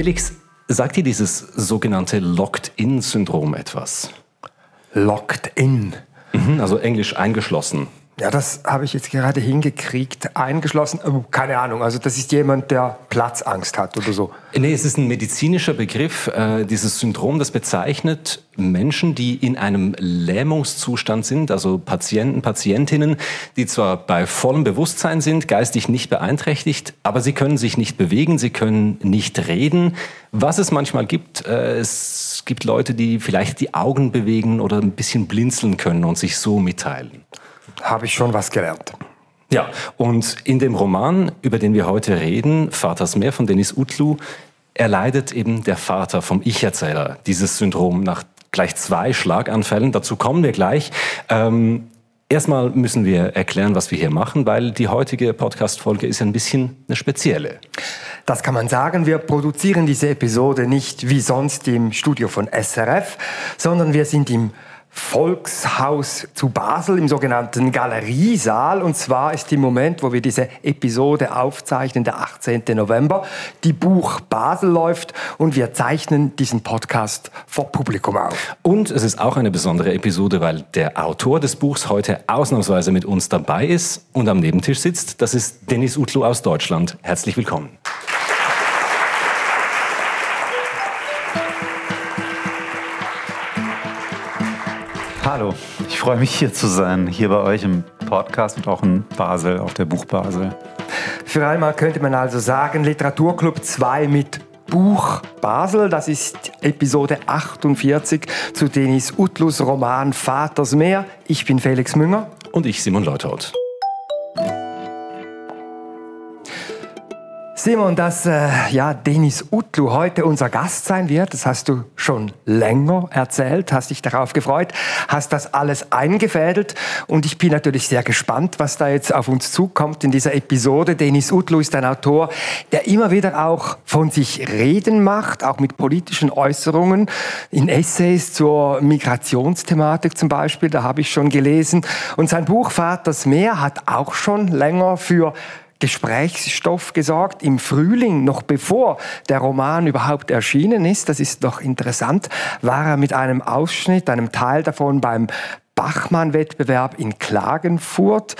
Felix, sagt dir dieses sogenannte Locked-In-Syndrom etwas? Locked in. Mhm, also englisch eingeschlossen. Ja, das habe ich jetzt gerade hingekriegt, eingeschlossen. Oh, keine Ahnung, also das ist jemand, der Platzangst hat oder so. Nee, es ist ein medizinischer Begriff. Äh, dieses Syndrom, das bezeichnet Menschen, die in einem Lähmungszustand sind, also Patienten, Patientinnen, die zwar bei vollem Bewusstsein sind, geistig nicht beeinträchtigt, aber sie können sich nicht bewegen, sie können nicht reden. Was es manchmal gibt, äh, es gibt Leute, die vielleicht die Augen bewegen oder ein bisschen blinzeln können und sich so mitteilen habe ich schon was gelernt. Ja, und in dem Roman, über den wir heute reden, Vaters Meer von Denis Utlu, erleidet eben der Vater vom Ich-Erzähler dieses Syndrom nach gleich zwei Schlaganfällen. Dazu kommen wir gleich. Ähm, erstmal müssen wir erklären, was wir hier machen, weil die heutige Podcast-Folge ist ein bisschen eine spezielle. Das kann man sagen. Wir produzieren diese Episode nicht wie sonst im Studio von SRF, sondern wir sind im Volkshaus zu Basel im sogenannten Galeriesaal. Und zwar ist im Moment, wo wir diese Episode aufzeichnen, der 18. November, die Buch Basel läuft und wir zeichnen diesen Podcast vor Publikum auf. Und es ist auch eine besondere Episode, weil der Autor des Buchs heute ausnahmsweise mit uns dabei ist und am Nebentisch sitzt. Das ist Dennis Utlu aus Deutschland. Herzlich willkommen. Hallo, ich freue mich hier zu sein, hier bei euch im Podcast und auch in Basel, auf der Buch Basel. Für einmal könnte man also sagen, Literaturclub 2 mit Buch Basel, das ist Episode 48 zu Denis Utlus Roman Vaters Meer. Ich bin Felix Münger. Und ich Simon Leuthold. Simon, dass äh, ja, Denis Utlu heute unser Gast sein wird, das hast du schon länger erzählt, hast dich darauf gefreut, hast das alles eingefädelt und ich bin natürlich sehr gespannt, was da jetzt auf uns zukommt in dieser Episode. Denis Utlu ist ein Autor, der immer wieder auch von sich reden macht, auch mit politischen Äußerungen, in Essays zur Migrationsthematik zum Beispiel, da habe ich schon gelesen. Und sein Buch Vaters Meer hat auch schon länger für Gesprächsstoff gesorgt im Frühling, noch bevor der Roman überhaupt erschienen ist. Das ist doch interessant. War er mit einem Ausschnitt, einem Teil davon beim Bachmann-Wettbewerb in Klagenfurt.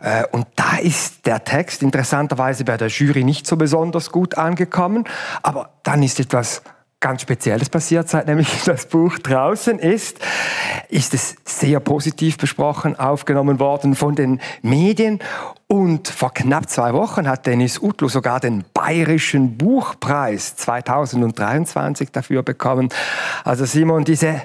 Äh, und da ist der Text interessanterweise bei der Jury nicht so besonders gut angekommen. Aber dann ist etwas ganz Spezielles passiert, seit nämlich das Buch draußen ist, ist es sehr positiv besprochen, aufgenommen worden von den Medien. Und vor knapp zwei Wochen hat Dennis Utlu sogar den Bayerischen Buchpreis 2023 dafür bekommen. Also Simon, diese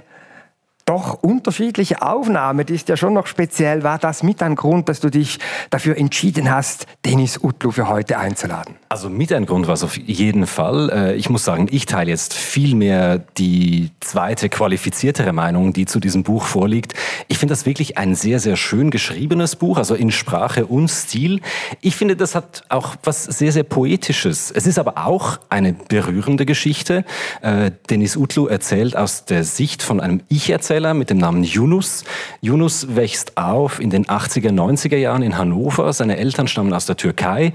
doch unterschiedliche Aufnahme, die ist ja schon noch speziell. War das mit ein Grund, dass du dich dafür entschieden hast, Denis Utlu für heute einzuladen? Also mit ein Grund war es auf jeden Fall. Äh, ich muss sagen, ich teile jetzt viel mehr die zweite qualifiziertere Meinung, die zu diesem Buch vorliegt. Ich finde das wirklich ein sehr, sehr schön geschriebenes Buch, also in Sprache und Stil. Ich finde, das hat auch was sehr, sehr Poetisches. Es ist aber auch eine berührende Geschichte. Äh, Denis Utlu erzählt aus der Sicht von einem Ich-Erzähler, mit dem Namen Yunus. Yunus wächst auf in den 80er, 90er Jahren in Hannover. Seine Eltern stammen aus der Türkei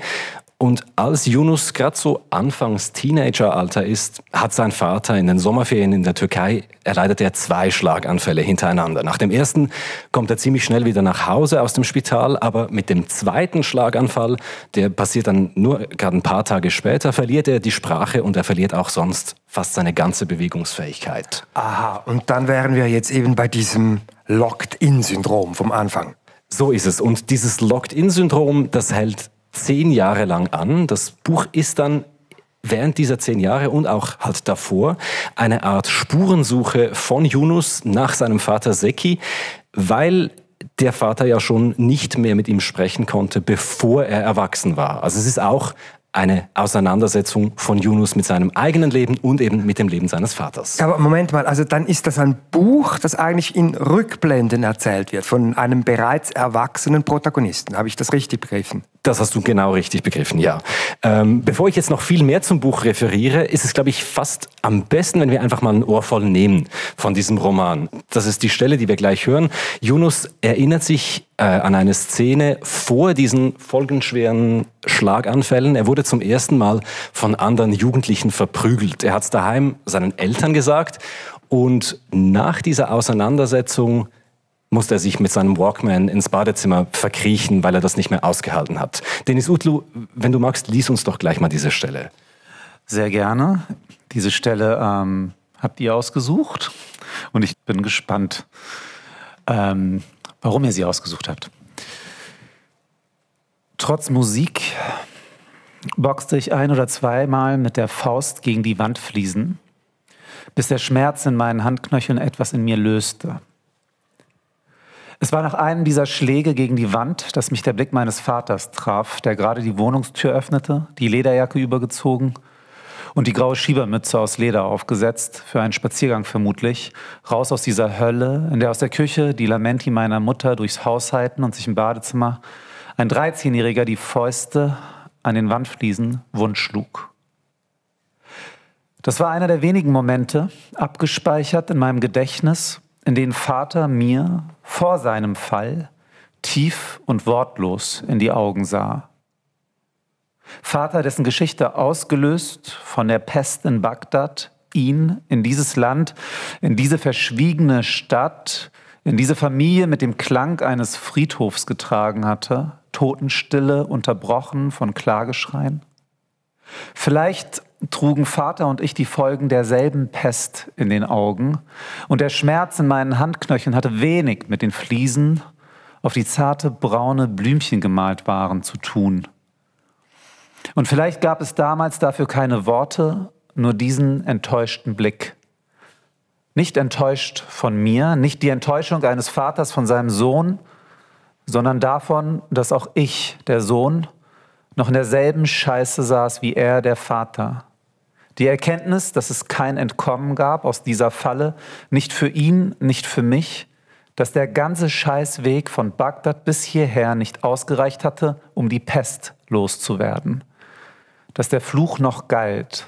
und als Yunus gerade so anfangs Teenageralter ist, hat sein Vater in den Sommerferien in der Türkei erleidet er zwei Schlaganfälle hintereinander. Nach dem ersten kommt er ziemlich schnell wieder nach Hause aus dem Spital, aber mit dem zweiten Schlaganfall, der passiert dann nur gerade ein paar Tage später, verliert er die Sprache und er verliert auch sonst fast seine ganze Bewegungsfähigkeit. Aha, und dann wären wir jetzt eben bei diesem Locked-in-Syndrom vom Anfang. So ist es. Und dieses Locked-in-Syndrom, das hält zehn Jahre lang an. Das Buch ist dann während dieser zehn Jahre und auch halt davor eine Art Spurensuche von Yunus nach seinem Vater Seki, weil der Vater ja schon nicht mehr mit ihm sprechen konnte, bevor er erwachsen war. Also es ist auch eine Auseinandersetzung von Yunus mit seinem eigenen Leben und eben mit dem Leben seines Vaters. Aber Moment mal, also dann ist das ein Buch, das eigentlich in Rückblenden erzählt wird von einem bereits erwachsenen Protagonisten. Habe ich das richtig begriffen? Das hast du genau richtig begriffen, ja. Ähm, bevor ich jetzt noch viel mehr zum Buch referiere, ist es, glaube ich, fast am besten, wenn wir einfach mal ein Ohr voll nehmen von diesem Roman. Das ist die Stelle, die wir gleich hören. Yunus erinnert sich äh, an eine Szene vor diesen folgenschweren Schlaganfällen. Er wurde zum ersten Mal von anderen Jugendlichen verprügelt. Er hat es daheim seinen Eltern gesagt und nach dieser Auseinandersetzung musste er sich mit seinem Walkman ins Badezimmer verkriechen, weil er das nicht mehr ausgehalten hat. Denis Utlu, wenn du magst, lies uns doch gleich mal diese Stelle. Sehr gerne. Diese Stelle ähm, habt ihr ausgesucht und ich bin gespannt, ähm, warum ihr sie ausgesucht habt. Trotz Musik boxte ich ein oder zweimal mit der Faust gegen die Wandfliesen, bis der Schmerz in meinen Handknöcheln etwas in mir löste. Es war nach einem dieser Schläge gegen die Wand, dass mich der Blick meines Vaters traf, der gerade die Wohnungstür öffnete, die Lederjacke übergezogen und die graue Schiebermütze aus Leder aufgesetzt, für einen Spaziergang vermutlich, raus aus dieser Hölle, in der aus der Küche die Lamenti meiner Mutter durchs Haus halten und sich im Badezimmer ein 13-Jähriger die Fäuste an den Wandfliesen wund schlug. Das war einer der wenigen Momente, abgespeichert in meinem Gedächtnis, in denen Vater mir vor seinem Fall tief und wortlos in die Augen sah. Vater, dessen Geschichte ausgelöst von der Pest in Bagdad, ihn in dieses Land, in diese verschwiegene Stadt, in diese Familie mit dem Klang eines Friedhofs getragen hatte, Totenstille unterbrochen von Klageschreien. Vielleicht trugen Vater und ich die Folgen derselben Pest in den Augen und der Schmerz in meinen Handknöcheln hatte wenig mit den Fliesen auf die zarte braune Blümchen gemalt waren zu tun. Und vielleicht gab es damals dafür keine Worte, nur diesen enttäuschten Blick. Nicht enttäuscht von mir, nicht die Enttäuschung eines Vaters von seinem Sohn, sondern davon, dass auch ich, der Sohn, noch in derselben Scheiße saß wie er, der Vater. Die Erkenntnis, dass es kein Entkommen gab aus dieser Falle, nicht für ihn, nicht für mich, dass der ganze Scheißweg von Bagdad bis hierher nicht ausgereicht hatte, um die Pest loszuwerden, dass der Fluch noch galt.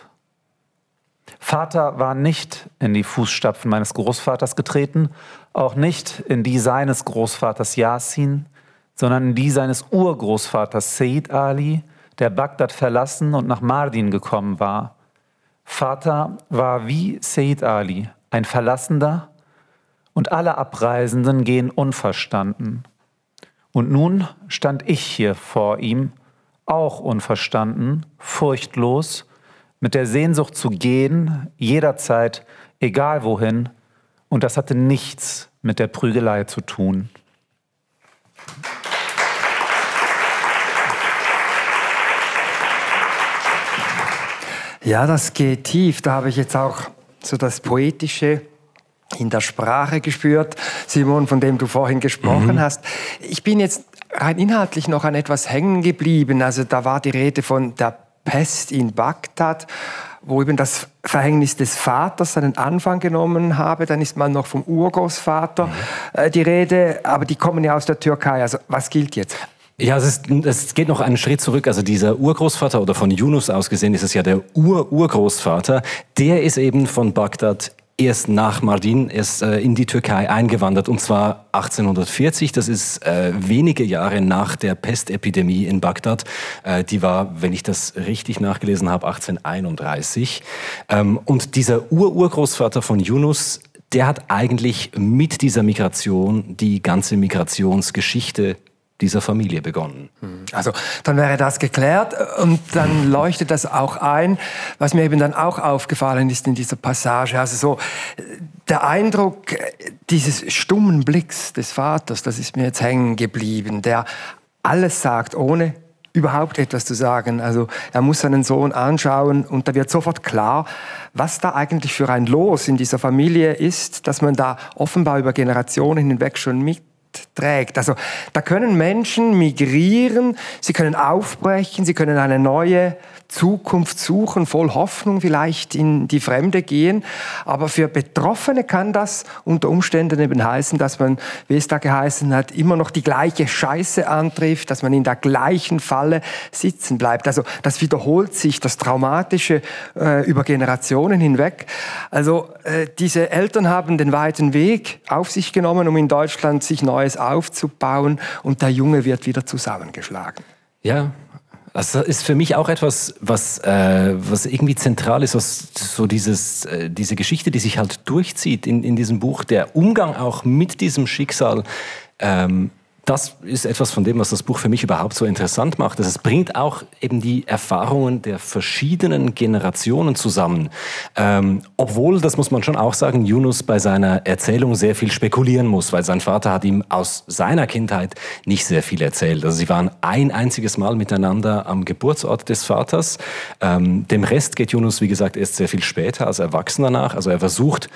Vater war nicht in die Fußstapfen meines Großvaters getreten, auch nicht in die seines Großvaters Yasin, sondern in die seines Urgroßvaters Said Ali, der Bagdad verlassen und nach Mardin gekommen war. Vater war wie Said Ali, ein Verlassender, und alle Abreisenden gehen unverstanden. Und nun stand ich hier vor ihm, auch unverstanden, furchtlos, mit der Sehnsucht zu gehen, jederzeit, egal wohin, und das hatte nichts mit der Prügelei zu tun. Ja, das geht tief. Da habe ich jetzt auch so das Poetische in der Sprache gespürt, Simon, von dem du vorhin gesprochen mhm. hast. Ich bin jetzt rein inhaltlich noch an etwas hängen geblieben. Also da war die Rede von der Pest in Bagdad, wo eben das Verhängnis des Vaters seinen Anfang genommen habe. Dann ist man noch vom Urgroßvater mhm. äh, die Rede, aber die kommen ja aus der Türkei. Also was gilt jetzt? Ja, es, ist, es geht noch einen Schritt zurück. Also dieser Urgroßvater oder von Yunus aus gesehen ist es ja der Ur-Urgroßvater. Der ist eben von Bagdad erst nach Mardin erst äh, in die Türkei eingewandert und zwar 1840. Das ist äh, wenige Jahre nach der Pestepidemie in Bagdad. Äh, die war, wenn ich das richtig nachgelesen habe, 1831. Ähm, und dieser Ur-Urgroßvater von Yunus, der hat eigentlich mit dieser Migration die ganze Migrationsgeschichte dieser Familie begonnen. Also dann wäre das geklärt und dann leuchtet das auch ein, was mir eben dann auch aufgefallen ist in dieser Passage. Also so der Eindruck dieses stummen Blicks des Vaters, das ist mir jetzt hängen geblieben, der alles sagt, ohne überhaupt etwas zu sagen. Also er muss seinen Sohn anschauen und da wird sofort klar, was da eigentlich für ein Los in dieser Familie ist, dass man da offenbar über Generationen hinweg schon mit trägt. Also da können Menschen migrieren, sie können aufbrechen, sie können eine neue Zukunft suchen, voll Hoffnung vielleicht in die Fremde gehen. Aber für Betroffene kann das unter Umständen eben heißen, dass man, wie es da geheißen hat, immer noch die gleiche Scheiße antrifft, dass man in der gleichen Falle sitzen bleibt. Also das wiederholt sich, das Traumatische äh, über Generationen hinweg. Also äh, diese Eltern haben den weiten Weg auf sich genommen, um in Deutschland sich Neues aufzubauen und der Junge wird wieder zusammengeschlagen. Ja, das ist für mich auch etwas, was, äh, was irgendwie zentral ist, was so dieses, äh, diese Geschichte, die sich halt durchzieht in, in diesem Buch, der Umgang auch mit diesem Schicksal. Ähm, das ist etwas von dem, was das Buch für mich überhaupt so interessant macht. Es bringt auch eben die Erfahrungen der verschiedenen Generationen zusammen. Ähm, obwohl, das muss man schon auch sagen, Yunus bei seiner Erzählung sehr viel spekulieren muss, weil sein Vater hat ihm aus seiner Kindheit nicht sehr viel erzählt. Also sie waren ein einziges Mal miteinander am Geburtsort des Vaters. Ähm, dem Rest geht Yunus, wie gesagt, erst sehr viel später als Erwachsener nach. Also er versucht,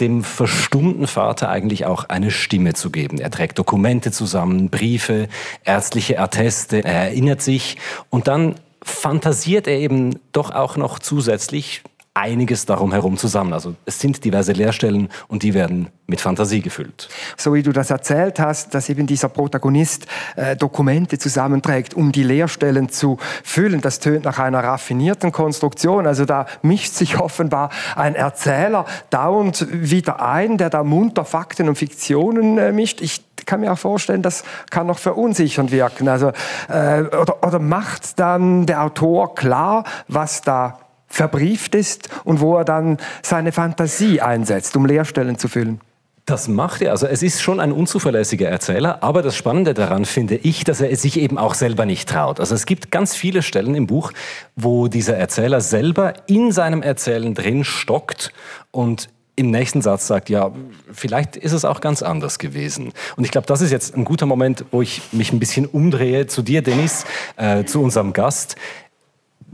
dem verstummten Vater eigentlich auch eine Stimme zu geben. Er trägt Dokumente zusammen, Briefe, ärztliche Atteste, er erinnert sich und dann fantasiert er eben doch auch noch zusätzlich einiges darum herum zusammen. Also es sind diverse Leerstellen und die werden mit Fantasie gefüllt. So wie du das erzählt hast, dass eben dieser Protagonist äh, Dokumente zusammenträgt, um die Leerstellen zu füllen, das tönt nach einer raffinierten Konstruktion. Also da mischt sich offenbar ein Erzähler dauernd wieder ein, der da munter Fakten und Fiktionen äh, mischt. Ich kann mir auch vorstellen, das kann noch verunsichernd wirken. Also, äh, oder, oder macht dann der Autor klar, was da verbrieft ist und wo er dann seine Fantasie einsetzt, um Leerstellen zu füllen. Das macht er. Also es ist schon ein unzuverlässiger Erzähler, aber das Spannende daran finde ich, dass er es sich eben auch selber nicht traut. Also es gibt ganz viele Stellen im Buch, wo dieser Erzähler selber in seinem Erzählen drin stockt und im nächsten Satz sagt, ja, vielleicht ist es auch ganz anders gewesen. Und ich glaube, das ist jetzt ein guter Moment, wo ich mich ein bisschen umdrehe zu dir, Dennis, äh, zu unserem Gast.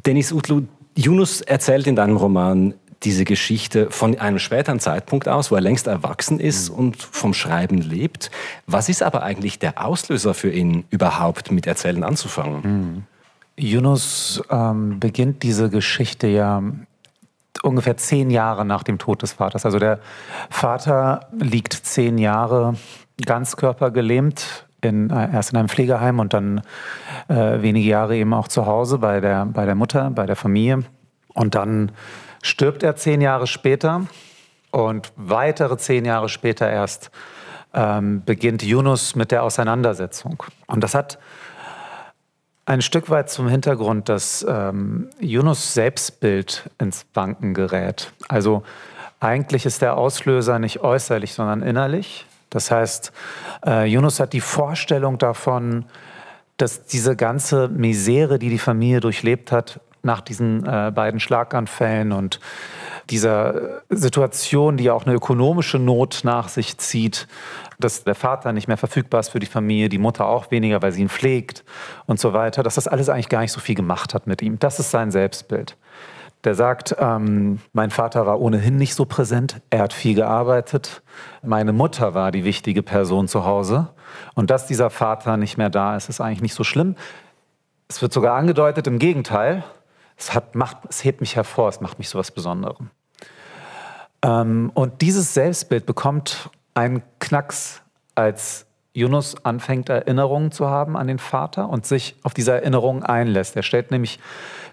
Dennis Utlu, Yunus erzählt in deinem Roman diese Geschichte von einem späteren Zeitpunkt aus, wo er längst erwachsen ist mhm. und vom Schreiben lebt. Was ist aber eigentlich der Auslöser für ihn, überhaupt mit Erzählen anzufangen? Mhm. Yunus ähm, beginnt diese Geschichte ja ungefähr zehn Jahre nach dem Tod des Vaters. Also der Vater liegt zehn Jahre ganzkörpergelähmt in, äh, erst in einem Pflegeheim und dann äh, wenige Jahre eben auch zu Hause bei der, bei der Mutter, bei der Familie. Und dann stirbt er zehn Jahre später und weitere zehn Jahre später erst ähm, beginnt Yunus mit der Auseinandersetzung. Und das hat ein Stück weit zum Hintergrund, dass ähm, Yunus Selbstbild ins Wanken gerät. Also eigentlich ist der Auslöser nicht äußerlich, sondern innerlich. Das heißt, äh, Yunus hat die Vorstellung davon, dass diese ganze Misere, die die Familie durchlebt hat, nach diesen äh, beiden Schlaganfällen und dieser Situation, die auch eine ökonomische Not nach sich zieht, dass der Vater nicht mehr verfügbar ist für die Familie, die Mutter auch weniger, weil sie ihn pflegt und so weiter, dass das alles eigentlich gar nicht so viel gemacht hat mit ihm. Das ist sein Selbstbild. Der sagt, ähm, mein Vater war ohnehin nicht so präsent, er hat viel gearbeitet, meine Mutter war die wichtige Person zu Hause und dass dieser Vater nicht mehr da ist, ist eigentlich nicht so schlimm. Es wird sogar angedeutet, im Gegenteil, es, hat, macht, es hebt mich hervor, es macht mich so was Besonderem. Ähm, und dieses Selbstbild bekommt einen Knacks, als Yunus anfängt, Erinnerungen zu haben an den Vater und sich auf diese Erinnerungen einlässt. Er stellt nämlich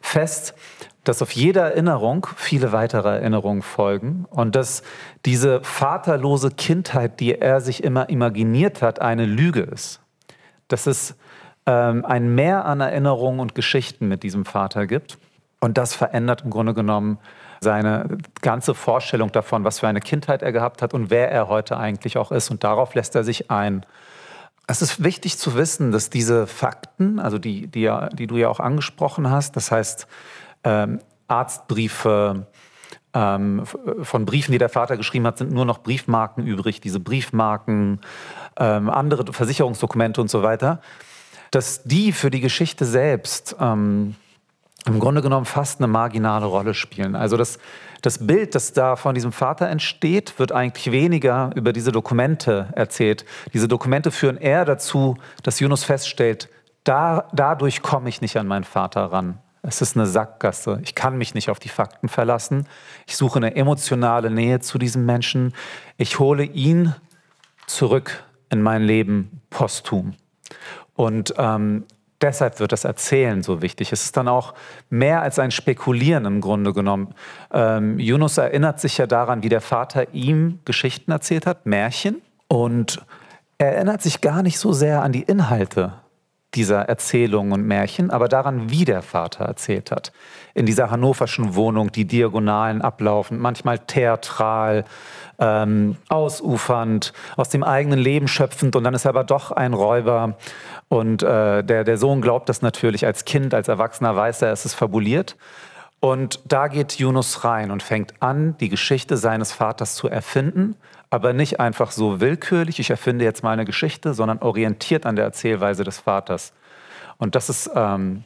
fest, dass auf jede Erinnerung viele weitere Erinnerungen folgen und dass diese vaterlose Kindheit, die er sich immer imaginiert hat, eine Lüge ist. Dass es ähm, ein Mehr an Erinnerungen und Geschichten mit diesem Vater gibt. Und das verändert im Grunde genommen seine ganze Vorstellung davon, was für eine Kindheit er gehabt hat und wer er heute eigentlich auch ist. Und darauf lässt er sich ein. Es ist wichtig zu wissen, dass diese Fakten, also die, die, die du ja auch angesprochen hast, das heißt, ähm, Arztbriefe, ähm, von Briefen, die der Vater geschrieben hat, sind nur noch Briefmarken übrig, diese Briefmarken, ähm, andere Versicherungsdokumente und so weiter, dass die für die Geschichte selbst ähm, im Grunde genommen fast eine marginale Rolle spielen. Also das, das Bild, das da von diesem Vater entsteht, wird eigentlich weniger über diese Dokumente erzählt. Diese Dokumente führen eher dazu, dass Yunus feststellt, da, dadurch komme ich nicht an meinen Vater ran. Es ist eine Sackgasse. Ich kann mich nicht auf die Fakten verlassen. Ich suche eine emotionale Nähe zu diesem Menschen. Ich hole ihn zurück in mein Leben posthum. Und ähm, deshalb wird das Erzählen so wichtig. Es ist dann auch mehr als ein Spekulieren im Grunde genommen. Ähm, Yunus erinnert sich ja daran, wie der Vater ihm Geschichten erzählt hat, Märchen. Und er erinnert sich gar nicht so sehr an die Inhalte dieser Erzählungen und Märchen, aber daran, wie der Vater erzählt hat. In dieser hannoverschen Wohnung, die Diagonalen ablaufen, manchmal theatral, ähm, ausufernd, aus dem eigenen Leben schöpfend und dann ist er aber doch ein Räuber. Und äh, der, der Sohn glaubt das natürlich als Kind, als Erwachsener weiß er, es ist fabuliert. Und da geht Yunus rein und fängt an, die Geschichte seines Vaters zu erfinden, aber nicht einfach so willkürlich, ich erfinde jetzt mal eine Geschichte, sondern orientiert an der Erzählweise des Vaters. Und das ist ähm,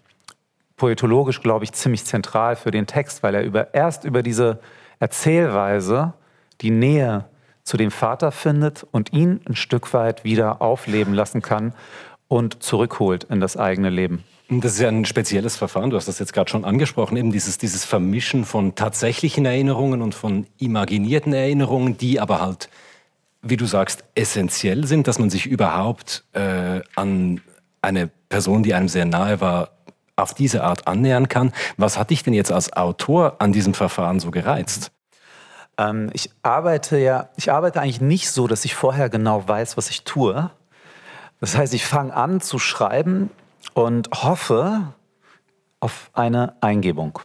poetologisch, glaube ich, ziemlich zentral für den Text, weil er über, erst über diese Erzählweise die Nähe zu dem Vater findet und ihn ein Stück weit wieder aufleben lassen kann und zurückholt in das eigene Leben. Das ist ja ein spezielles Verfahren, du hast das jetzt gerade schon angesprochen, eben dieses, dieses Vermischen von tatsächlichen Erinnerungen und von imaginierten Erinnerungen, die aber halt, wie du sagst, essentiell sind, dass man sich überhaupt äh, an eine Person, die einem sehr nahe war, auf diese Art annähern kann. Was hat dich denn jetzt als Autor an diesem Verfahren so gereizt? Ähm, ich arbeite ja, ich arbeite eigentlich nicht so, dass ich vorher genau weiß, was ich tue. Das heißt, ich fange an zu schreiben und hoffe auf eine Eingebung.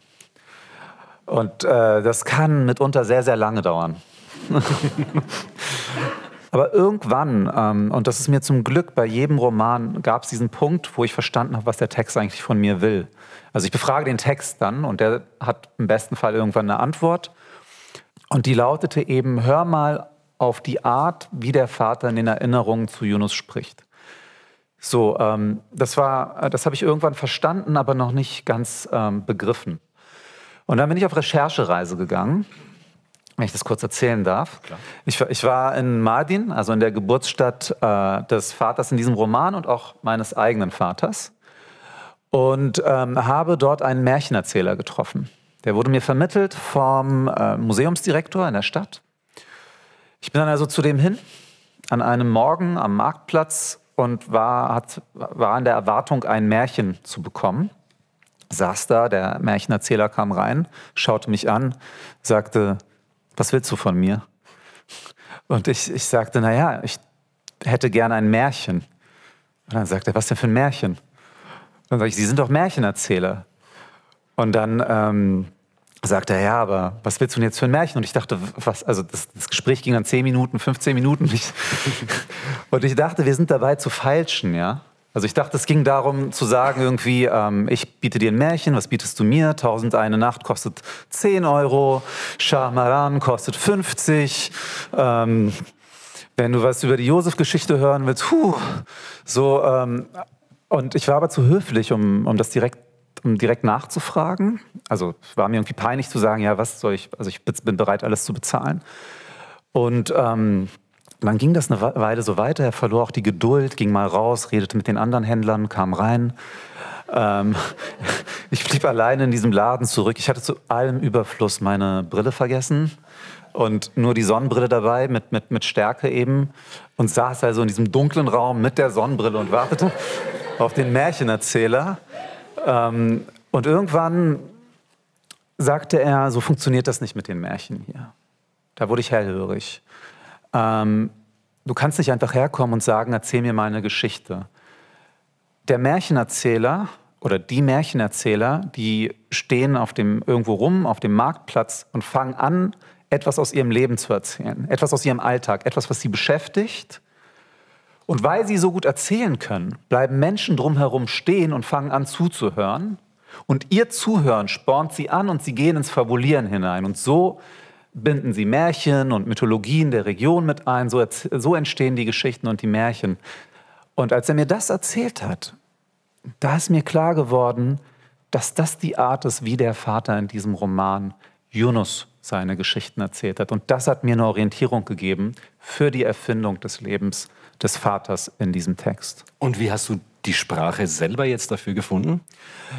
Und äh, das kann mitunter sehr, sehr lange dauern. Aber irgendwann, ähm, und das ist mir zum Glück bei jedem Roman, gab es diesen Punkt, wo ich verstanden habe, was der Text eigentlich von mir will. Also ich befrage den Text dann und der hat im besten Fall irgendwann eine Antwort. Und die lautete eben, hör mal auf die Art, wie der Vater in den Erinnerungen zu Yunus spricht. So, ähm, das war, das habe ich irgendwann verstanden, aber noch nicht ganz ähm, begriffen. Und dann bin ich auf Recherchereise gegangen, wenn ich das kurz erzählen darf. Ich, ich, war in Mardin, also in der Geburtsstadt äh, des Vaters in diesem Roman und auch meines eigenen Vaters. Und ähm, habe dort einen Märchenerzähler getroffen. Der wurde mir vermittelt vom äh, Museumsdirektor in der Stadt. Ich bin dann also zu dem hin, an einem Morgen am Marktplatz und war, hat, war in der Erwartung, ein Märchen zu bekommen. Saß da, der Märchenerzähler kam rein, schaute mich an, sagte, was willst du von mir? Und ich, ich sagte, naja, ich hätte gerne ein Märchen. Und dann sagte er, was denn für ein Märchen? Und dann sage ich, Sie sind doch Märchenerzähler. Und dann ähm, sagt er, ja, aber was willst du denn jetzt für ein Märchen? Und ich dachte, was, also das, das Gespräch ging dann 10 Minuten, 15 Minuten. Und ich dachte, wir sind dabei zu feilschen, ja. Also ich dachte, es ging darum zu sagen irgendwie, ähm, ich biete dir ein Märchen, was bietest du mir? Tausend eine Nacht kostet 10 Euro, Shah kostet 50. Ähm, wenn du was über die Josef-Geschichte hören willst, puh, so. Ähm, und ich war aber zu höflich, um, um das direkt um direkt nachzufragen. Also war mir irgendwie peinlich zu sagen, ja, was soll ich, also ich bin bereit, alles zu bezahlen. Und ähm, dann ging das eine Weile so weiter. Er verlor auch die Geduld, ging mal raus, redete mit den anderen Händlern, kam rein. Ähm, ich blieb alleine in diesem Laden zurück. Ich hatte zu allem Überfluss meine Brille vergessen und nur die Sonnenbrille dabei mit, mit, mit Stärke eben und saß also in diesem dunklen Raum mit der Sonnenbrille und wartete auf den Märchenerzähler. Ähm, und irgendwann sagte er, so funktioniert das nicht mit den Märchen hier. Da wurde ich hellhörig. Ähm, du kannst nicht einfach herkommen und sagen, erzähl mir mal eine Geschichte. Der Märchenerzähler oder die Märchenerzähler, die stehen auf dem, irgendwo rum, auf dem Marktplatz und fangen an, etwas aus ihrem Leben zu erzählen, etwas aus ihrem Alltag, etwas, was sie beschäftigt und weil sie so gut erzählen können, bleiben Menschen drumherum stehen und fangen an zuzuhören. Und ihr Zuhören spornt sie an und sie gehen ins Fabulieren hinein. Und so binden sie Märchen und Mythologien der Region mit ein. So, so entstehen die Geschichten und die Märchen. Und als er mir das erzählt hat, da ist mir klar geworden, dass das die Art ist, wie der Vater in diesem Roman Yunus seine Geschichten erzählt hat. Und das hat mir eine Orientierung gegeben für die Erfindung des Lebens des Vaters in diesem Text. Und wie hast du die Sprache selber jetzt dafür gefunden?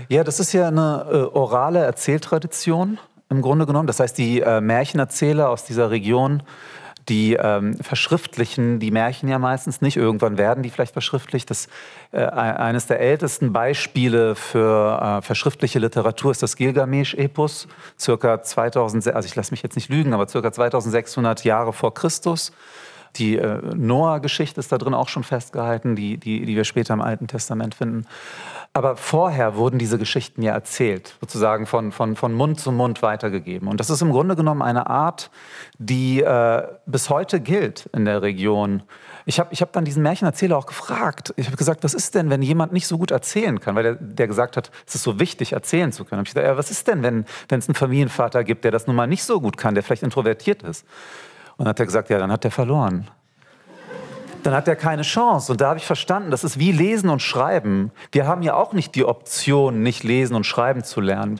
Ja, das ist ja eine äh, orale Erzähltradition im Grunde genommen. Das heißt, die äh, Märchenerzähler aus dieser Region die ähm, verschriftlichen die Märchen ja meistens nicht. Irgendwann werden die vielleicht verschriftlicht. Das, äh, eines der ältesten Beispiele für äh, verschriftliche Literatur ist das Gilgamesch-Epos, circa 2000, also ich lasse mich jetzt nicht lügen, aber circa 2600 Jahre vor Christus. Die äh, Noah-Geschichte ist da drin auch schon festgehalten, die, die, die wir später im Alten Testament finden. Aber vorher wurden diese Geschichten ja erzählt, sozusagen von, von, von Mund zu Mund weitergegeben. Und das ist im Grunde genommen eine Art, die äh, bis heute gilt in der Region. Ich habe ich hab dann diesen Märchenerzähler auch gefragt. Ich habe gesagt, was ist denn, wenn jemand nicht so gut erzählen kann? Weil der, der gesagt hat, es ist so wichtig, erzählen zu können. Hab ich gesagt, ja, was ist denn, wenn es einen Familienvater gibt, der das nun mal nicht so gut kann, der vielleicht introvertiert ist? Und dann hat er gesagt, ja, dann hat er verloren dann hat er keine Chance. Und da habe ich verstanden, das ist wie Lesen und Schreiben. Wir haben ja auch nicht die Option, nicht lesen und schreiben zu lernen.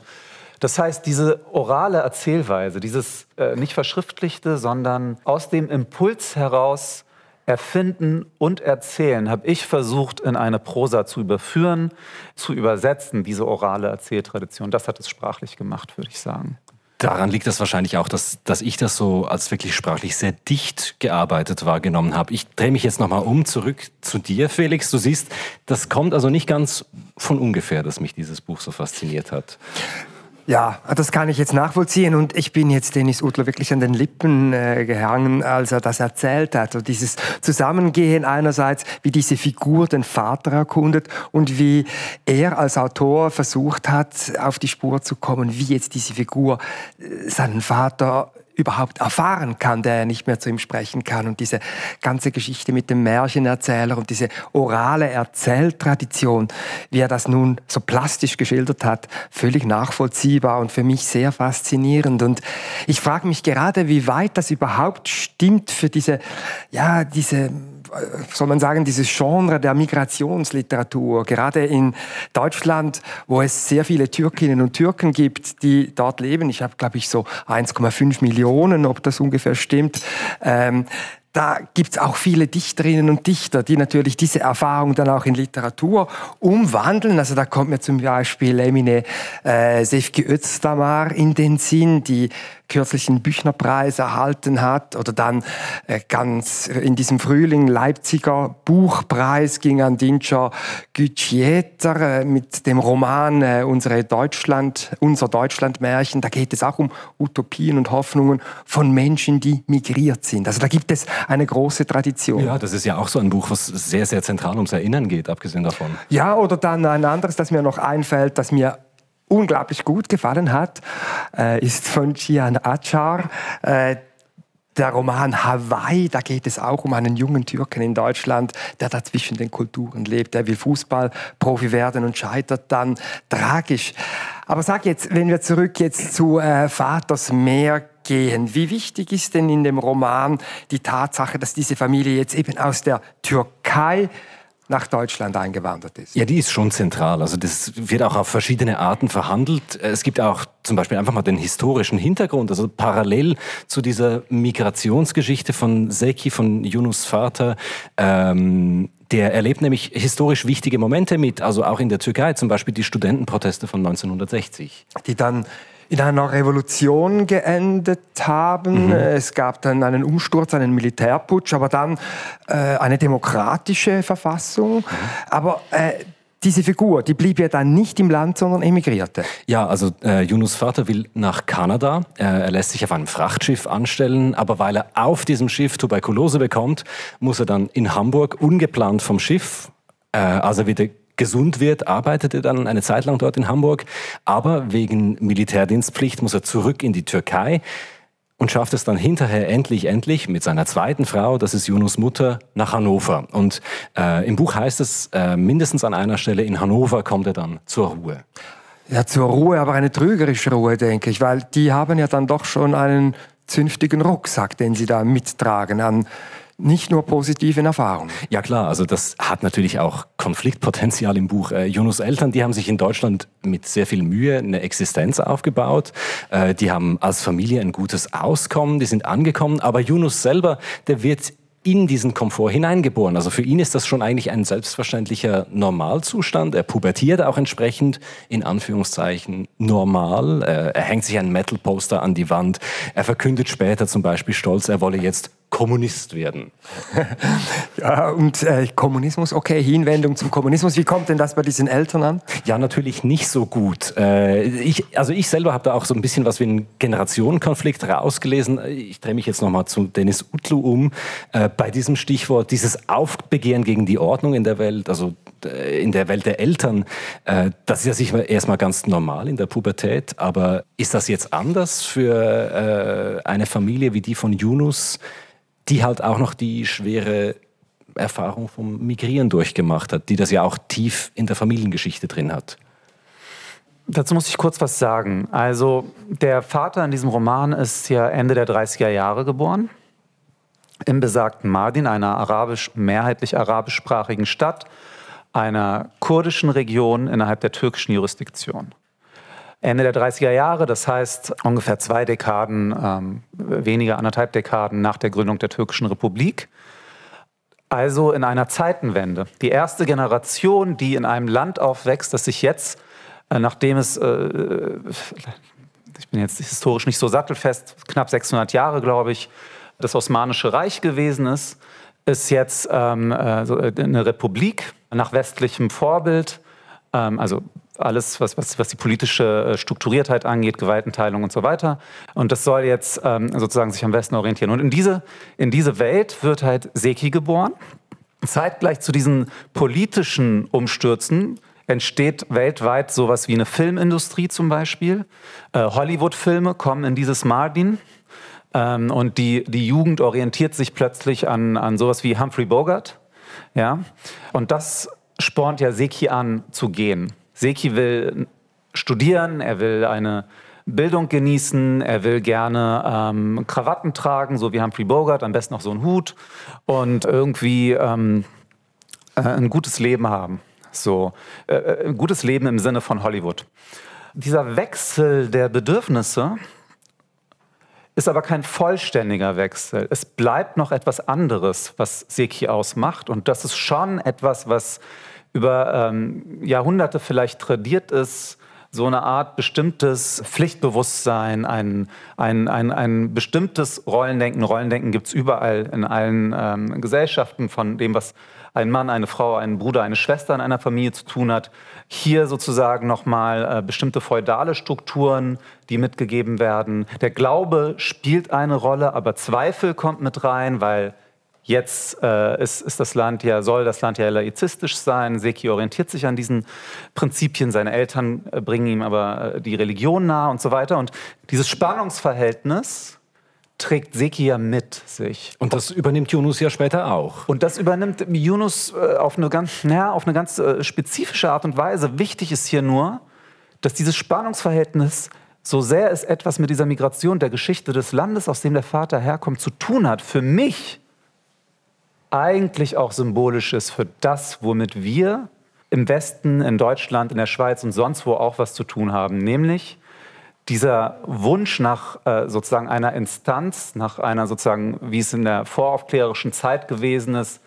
Das heißt, diese orale Erzählweise, dieses äh, nicht verschriftlichte, sondern aus dem Impuls heraus erfinden und erzählen, habe ich versucht, in eine Prosa zu überführen, zu übersetzen, diese orale Erzähltradition. Das hat es sprachlich gemacht, würde ich sagen. Daran liegt das wahrscheinlich auch, dass, dass ich das so als wirklich sprachlich sehr dicht gearbeitet wahrgenommen habe. Ich drehe mich jetzt nochmal um, zurück zu dir, Felix. Du siehst, das kommt also nicht ganz von ungefähr, dass mich dieses Buch so fasziniert hat. Ja, das kann ich jetzt nachvollziehen und ich bin jetzt Dennis Utler wirklich an den Lippen äh, gehangen, als er das erzählt hat. Und dieses Zusammengehen einerseits, wie diese Figur den Vater erkundet und wie er als Autor versucht hat, auf die Spur zu kommen, wie jetzt diese Figur äh, seinen Vater überhaupt erfahren kann, der nicht mehr zu ihm sprechen kann. Und diese ganze Geschichte mit dem Märchenerzähler und diese orale Erzähltradition, wie er das nun so plastisch geschildert hat, völlig nachvollziehbar und für mich sehr faszinierend. Und ich frage mich gerade, wie weit das überhaupt stimmt für diese, ja, diese soll man sagen, dieses Genre der Migrationsliteratur, gerade in Deutschland, wo es sehr viele Türkinnen und Türken gibt, die dort leben. Ich habe, glaube ich, so 1,5 Millionen, ob das ungefähr stimmt. Ähm, da gibt's auch viele Dichterinnen und Dichter, die natürlich diese Erfahrung dann auch in Literatur umwandeln. Also da kommt mir zum Beispiel Emine äh, Sefki Özdamar in den Sinn, die kürzlich einen Büchnerpreis erhalten hat oder dann äh, ganz in diesem Frühling Leipziger Buchpreis ging an Dinscher Gütschieter äh, mit dem Roman äh, Unsere Deutschland, Unser Deutschlandmärchen. Da geht es auch um Utopien und Hoffnungen von Menschen, die migriert sind. Also da gibt es eine große Tradition. Ja, das ist ja auch so ein Buch, was sehr, sehr zentral ums Erinnern geht, abgesehen davon. Ja, oder dann ein anderes, das mir noch einfällt, das mir unglaublich gut gefallen hat, äh, ist von Gian Achar. Äh, der Roman Hawaii, da geht es auch um einen jungen Türken in Deutschland, der da zwischen den Kulturen lebt. Der will Fußballprofi werden und scheitert dann tragisch. Aber sag jetzt, wenn wir zurück jetzt zu äh, Vaters Meer gehen, wie wichtig ist denn in dem Roman die Tatsache, dass diese Familie jetzt eben aus der Türkei nach Deutschland eingewandert ist. Ja, die ist schon zentral. Also das wird auch auf verschiedene Arten verhandelt. Es gibt auch zum Beispiel einfach mal den historischen Hintergrund, also parallel zu dieser Migrationsgeschichte von Seki, von Yunus Vater. Ähm, der erlebt nämlich historisch wichtige Momente mit, also auch in der Türkei, zum Beispiel die Studentenproteste von 1960. Die dann in einer Revolution geendet haben. Mhm. Es gab dann einen Umsturz, einen Militärputsch, aber dann äh, eine demokratische Verfassung. Mhm. Aber äh, diese Figur, die blieb ja dann nicht im Land, sondern emigrierte. Ja, also äh, Yunus Vater will nach Kanada. Äh, er lässt sich auf einem Frachtschiff anstellen, aber weil er auf diesem Schiff Tuberkulose bekommt, muss er dann in Hamburg ungeplant vom Schiff, äh, also wieder gesund wird, arbeitete dann eine Zeit lang dort in Hamburg, aber wegen Militärdienstpflicht muss er zurück in die Türkei und schafft es dann hinterher endlich, endlich mit seiner zweiten Frau, das ist Yunus Mutter, nach Hannover. Und äh, im Buch heißt es, äh, mindestens an einer Stelle in Hannover kommt er dann zur Ruhe. Ja, zur Ruhe, aber eine trügerische Ruhe, denke ich, weil die haben ja dann doch schon einen zünftigen Rucksack, den sie da mittragen an nicht nur positiven Erfahrungen. Ja klar, also das hat natürlich auch Konfliktpotenzial im Buch. Äh, Yunus Eltern, die haben sich in Deutschland mit sehr viel Mühe eine Existenz aufgebaut. Äh, die haben als Familie ein gutes Auskommen, die sind angekommen. Aber Yunus selber, der wird in diesen Komfort hineingeboren. Also für ihn ist das schon eigentlich ein selbstverständlicher Normalzustand. Er pubertiert auch entsprechend, in Anführungszeichen, normal. Äh, er hängt sich ein Metal-Poster an die Wand. Er verkündet später zum Beispiel stolz, er wolle jetzt Kommunist werden. ja, und äh, Kommunismus, okay, Hinwendung zum Kommunismus. Wie kommt denn das bei diesen Eltern an? Ja, natürlich nicht so gut. Äh, ich, also ich selber habe da auch so ein bisschen was wie einen Generationenkonflikt rausgelesen. Ich drehe mich jetzt nochmal zu Dennis Utlu um. Äh, bei diesem Stichwort, dieses Aufbegehren gegen die Ordnung in der Welt, also äh, in der Welt der Eltern, äh, das ist ja sicher erstmal ganz normal in der Pubertät. Aber ist das jetzt anders für äh, eine Familie wie die von Yunus? Die halt auch noch die schwere Erfahrung vom Migrieren durchgemacht hat, die das ja auch tief in der Familiengeschichte drin hat. Dazu muss ich kurz was sagen. Also der Vater in diesem Roman ist ja Ende der 30er Jahre geboren, im besagten Mardin, einer arabisch, mehrheitlich arabischsprachigen Stadt, einer kurdischen Region innerhalb der türkischen Jurisdiktion. Ende der 30er Jahre, das heißt ungefähr zwei Dekaden, ähm, weniger anderthalb Dekaden nach der Gründung der türkischen Republik. Also in einer Zeitenwende. Die erste Generation, die in einem Land aufwächst, das sich jetzt, äh, nachdem es, äh, ich bin jetzt historisch nicht so sattelfest, knapp 600 Jahre, glaube ich, das Osmanische Reich gewesen ist, ist jetzt ähm, äh, eine Republik nach westlichem Vorbild. Ähm, also alles, was, was, was die politische äh, Strukturiertheit angeht, Gewaltenteilung und so weiter. Und das soll jetzt ähm, sozusagen sich am Westen orientieren. Und in diese, in diese Welt wird halt Seki geboren. Zeitgleich zu diesen politischen Umstürzen entsteht weltweit sowas wie eine Filmindustrie zum Beispiel. Äh, Hollywood-Filme kommen in dieses Mardin. Ähm, und die, die Jugend orientiert sich plötzlich an, an sowas wie Humphrey Bogart. Ja? Und das spornt ja Seki an zu gehen. Seki will studieren, er will eine Bildung genießen, er will gerne ähm, Krawatten tragen, so wie Humphrey Bogart, am besten noch so einen Hut und irgendwie ähm, äh, ein gutes Leben haben. So, äh, äh, ein gutes Leben im Sinne von Hollywood. Dieser Wechsel der Bedürfnisse ist aber kein vollständiger Wechsel. Es bleibt noch etwas anderes, was Seki ausmacht. Und das ist schon etwas, was über ähm, Jahrhunderte vielleicht tradiert ist, so eine Art bestimmtes Pflichtbewusstsein, ein, ein, ein, ein bestimmtes Rollendenken. Rollendenken gibt es überall in allen ähm, Gesellschaften, von dem, was ein Mann, eine Frau, ein Bruder, eine Schwester in einer Familie zu tun hat. Hier sozusagen nochmal äh, bestimmte feudale Strukturen, die mitgegeben werden. Der Glaube spielt eine Rolle, aber Zweifel kommt mit rein, weil Jetzt äh, ist, ist, das Land ja, soll das Land ja laizistisch sein. Seki orientiert sich an diesen Prinzipien. Seine Eltern äh, bringen ihm aber äh, die Religion nahe und so weiter. Und dieses Spannungsverhältnis trägt Seki ja mit sich. Und das übernimmt Yunus ja später auch. Und das übernimmt Yunus äh, auf eine ganz, naja, auf eine ganz äh, spezifische Art und Weise. Wichtig ist hier nur, dass dieses Spannungsverhältnis so sehr es etwas mit dieser Migration der Geschichte des Landes, aus dem der Vater herkommt, zu tun hat, für mich eigentlich auch symbolisch ist für das, womit wir im Westen, in Deutschland, in der Schweiz und sonst wo auch was zu tun haben, nämlich dieser Wunsch nach äh, sozusagen einer Instanz, nach einer sozusagen, wie es in der voraufklärerischen Zeit gewesen ist,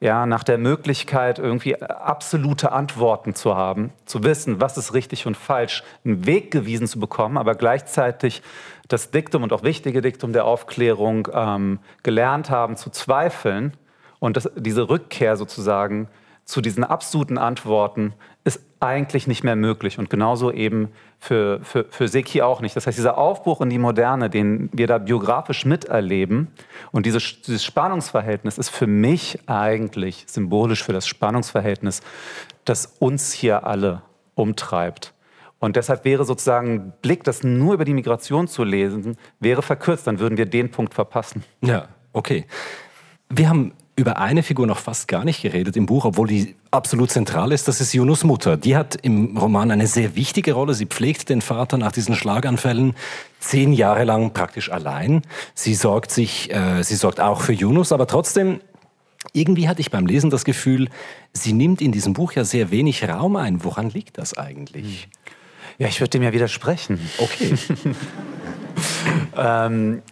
ja, nach der Möglichkeit, irgendwie absolute Antworten zu haben, zu wissen, was ist richtig und falsch, einen Weg gewiesen zu bekommen, aber gleichzeitig das Diktum und auch wichtige Diktum der Aufklärung ähm, gelernt haben, zu zweifeln und das, diese Rückkehr sozusagen zu diesen absoluten Antworten ist eigentlich nicht mehr möglich und genauso eben für, für, für Seki auch nicht. Das heißt, dieser Aufbruch in die Moderne, den wir da biografisch miterleben und dieses, dieses Spannungsverhältnis ist für mich eigentlich symbolisch für das Spannungsverhältnis, das uns hier alle umtreibt. Und deshalb wäre sozusagen Blick, das nur über die Migration zu lesen, wäre verkürzt, dann würden wir den Punkt verpassen. Ja, okay. Wir haben über eine Figur noch fast gar nicht geredet im Buch, obwohl die absolut zentral ist. Das ist Yunus Mutter. Die hat im Roman eine sehr wichtige Rolle. Sie pflegt den Vater nach diesen Schlaganfällen zehn Jahre lang praktisch allein. Sie sorgt sich, äh, sie sorgt auch für Yunus, aber trotzdem irgendwie hatte ich beim Lesen das Gefühl, sie nimmt in diesem Buch ja sehr wenig Raum ein. Woran liegt das eigentlich? Ja, ich würde dem ja widersprechen. Okay. ähm,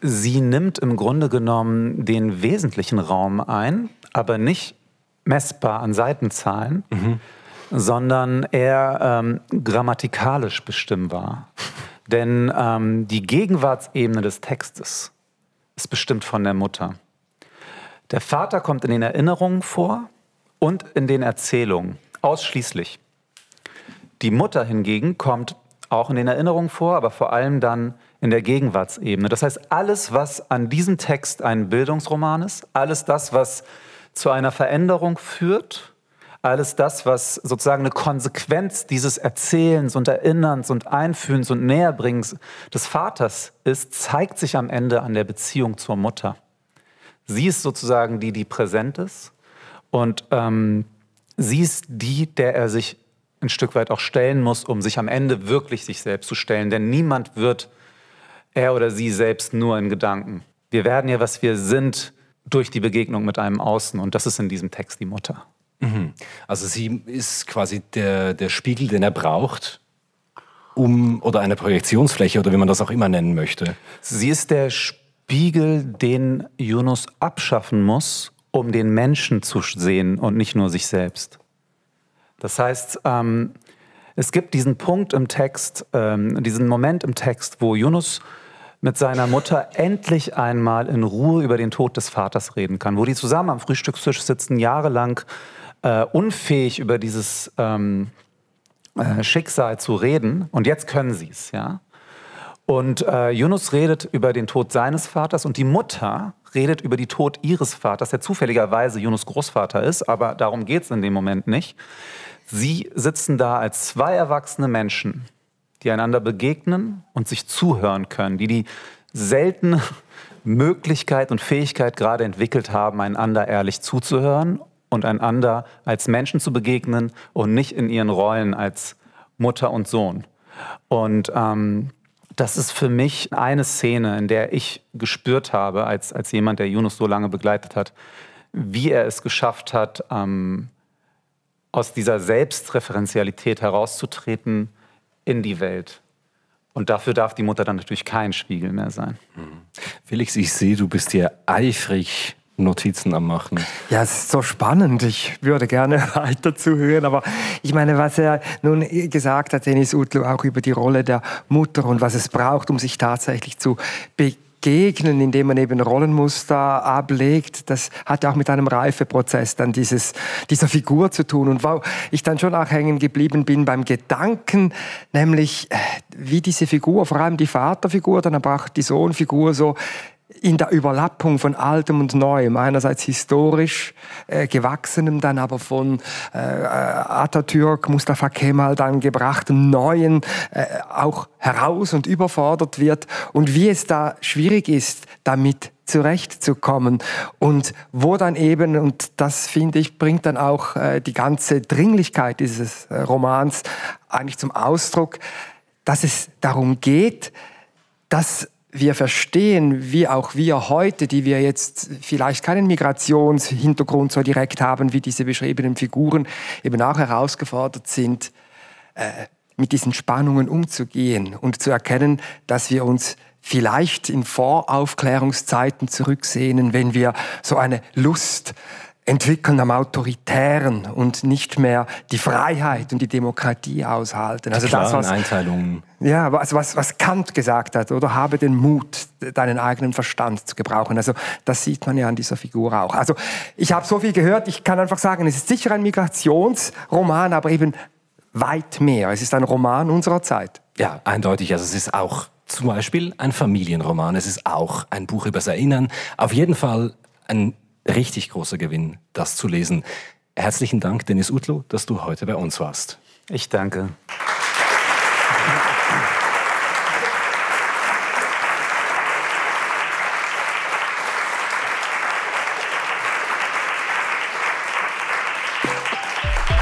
sie nimmt im Grunde genommen den wesentlichen Raum ein, aber nicht messbar an Seitenzahlen, mhm. sondern eher ähm, grammatikalisch bestimmbar. Denn ähm, die Gegenwartsebene des Textes ist bestimmt von der Mutter. Der Vater kommt in den Erinnerungen vor und in den Erzählungen, ausschließlich. Die Mutter hingegen kommt auch in den Erinnerungen vor, aber vor allem dann in der Gegenwartsebene. Das heißt, alles, was an diesem Text ein Bildungsroman ist, alles das, was zu einer Veränderung führt, alles das, was sozusagen eine Konsequenz dieses Erzählens und Erinnerns und Einfühlens und Näherbringens des Vaters ist, zeigt sich am Ende an der Beziehung zur Mutter. Sie ist sozusagen die, die präsent ist und ähm, sie ist die, der er sich ein Stück weit auch stellen muss, um sich am Ende wirklich sich selbst zu stellen. Denn niemand wird er oder sie selbst nur in Gedanken. Wir werden ja, was wir sind, durch die Begegnung mit einem Außen. Und das ist in diesem Text die Mutter. Mhm. Also sie ist quasi der, der Spiegel, den er braucht, um, oder eine Projektionsfläche oder wie man das auch immer nennen möchte. Sie ist der Spiegel den Yunus abschaffen muss, um den Menschen zu sehen und nicht nur sich selbst. Das heißt, ähm, es gibt diesen Punkt im Text, ähm, diesen Moment im Text, wo Yunus mit seiner Mutter endlich einmal in Ruhe über den Tod des Vaters reden kann, wo die zusammen am Frühstückstisch sitzen, jahrelang äh, unfähig über dieses ähm, äh, Schicksal zu reden. Und jetzt können sie es, ja. Und äh, Yunus redet über den Tod seines Vaters und die Mutter redet über den Tod ihres Vaters, der zufälligerweise Yunus Großvater ist, aber darum geht es in dem Moment nicht. Sie sitzen da als zwei erwachsene Menschen, die einander begegnen und sich zuhören können, die die seltene Möglichkeit und Fähigkeit gerade entwickelt haben, einander ehrlich zuzuhören und einander als Menschen zu begegnen und nicht in ihren Rollen als Mutter und Sohn. Und ähm, das ist für mich eine Szene, in der ich gespürt habe, als, als jemand, der Yunus so lange begleitet hat, wie er es geschafft hat, ähm, aus dieser Selbstreferenzialität herauszutreten in die Welt. Und dafür darf die Mutter dann natürlich kein Spiegel mehr sein. Felix, ich sehe, du bist hier eifrig Notizen am Machen. Ja, es ist so spannend. Ich würde gerne weiter zuhören. Aber ich meine, was er nun gesagt hat, Dennis Utlu, auch über die Rolle der Mutter und was es braucht, um sich tatsächlich zu begegnen, indem man eben Rollenmuster ablegt, das hat auch mit einem Reifeprozess dann dieses, dieser Figur zu tun. Und wo ich dann schon auch hängen geblieben bin beim Gedanken, nämlich äh, wie diese Figur, vor allem die Vaterfigur, dann aber auch die Sohnfigur so in der Überlappung von Altem und Neuem, einerseits historisch äh, gewachsenem, dann aber von äh, Atatürk, Mustafa Kemal dann gebrachtem Neuen äh, auch heraus und überfordert wird. Und wie es da schwierig ist, damit zurechtzukommen. Und wo dann eben, und das finde ich, bringt dann auch äh, die ganze Dringlichkeit dieses äh, Romans eigentlich zum Ausdruck, dass es darum geht, dass wir verstehen, wie auch wir heute, die wir jetzt vielleicht keinen Migrationshintergrund so direkt haben, wie diese beschriebenen Figuren, eben auch herausgefordert sind, äh, mit diesen Spannungen umzugehen und zu erkennen, dass wir uns vielleicht in Voraufklärungszeiten zurücksehnen, wenn wir so eine Lust entwickeln am Autoritären und nicht mehr die Freiheit und die Demokratie aushalten. Also das, was, Einteilungen. Ja, also was, was Kant gesagt hat, oder habe den Mut, deinen eigenen Verstand zu gebrauchen. Also das sieht man ja an dieser Figur auch. Also ich habe so viel gehört, ich kann einfach sagen, es ist sicher ein Migrationsroman, aber eben weit mehr. Es ist ein Roman unserer Zeit. Ja, eindeutig. Also es ist auch zum Beispiel ein Familienroman. Es ist auch ein Buch übers Erinnern. Auf jeden Fall ein richtig großer Gewinn, das zu lesen. Herzlichen Dank, Dennis Utlo, dass du heute bei uns warst. Ich danke.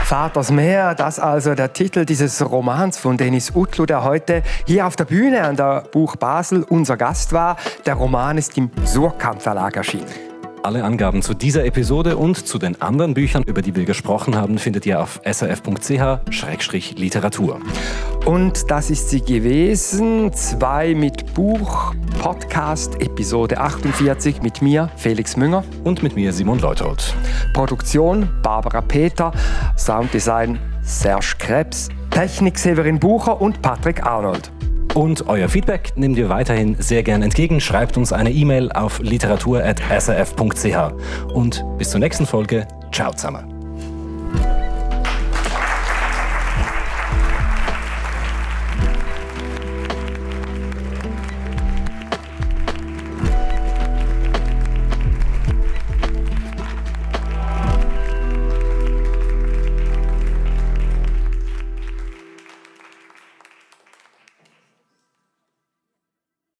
Vaters Meer, das also der Titel dieses Romans von Dennis Utlu, der heute hier auf der Bühne an der Buch Basel unser Gast war. Der Roman ist im Surkamp Verlag erschienen. Alle Angaben zu dieser Episode und zu den anderen Büchern, über die wir gesprochen haben, findet ihr auf srf.ch-literatur. Und das ist sie gewesen. Zwei mit Buch, Podcast, Episode 48 mit mir, Felix Münger. Und mit mir, Simon Leutold. Produktion, Barbara Peter. Sounddesign, Serge Krebs. Technik, Severin Bucher und Patrick Arnold. Und euer Feedback nehmen wir weiterhin sehr gern entgegen. Schreibt uns eine E-Mail auf literatur.srf.ch. Und bis zur nächsten Folge. Ciao zusammen.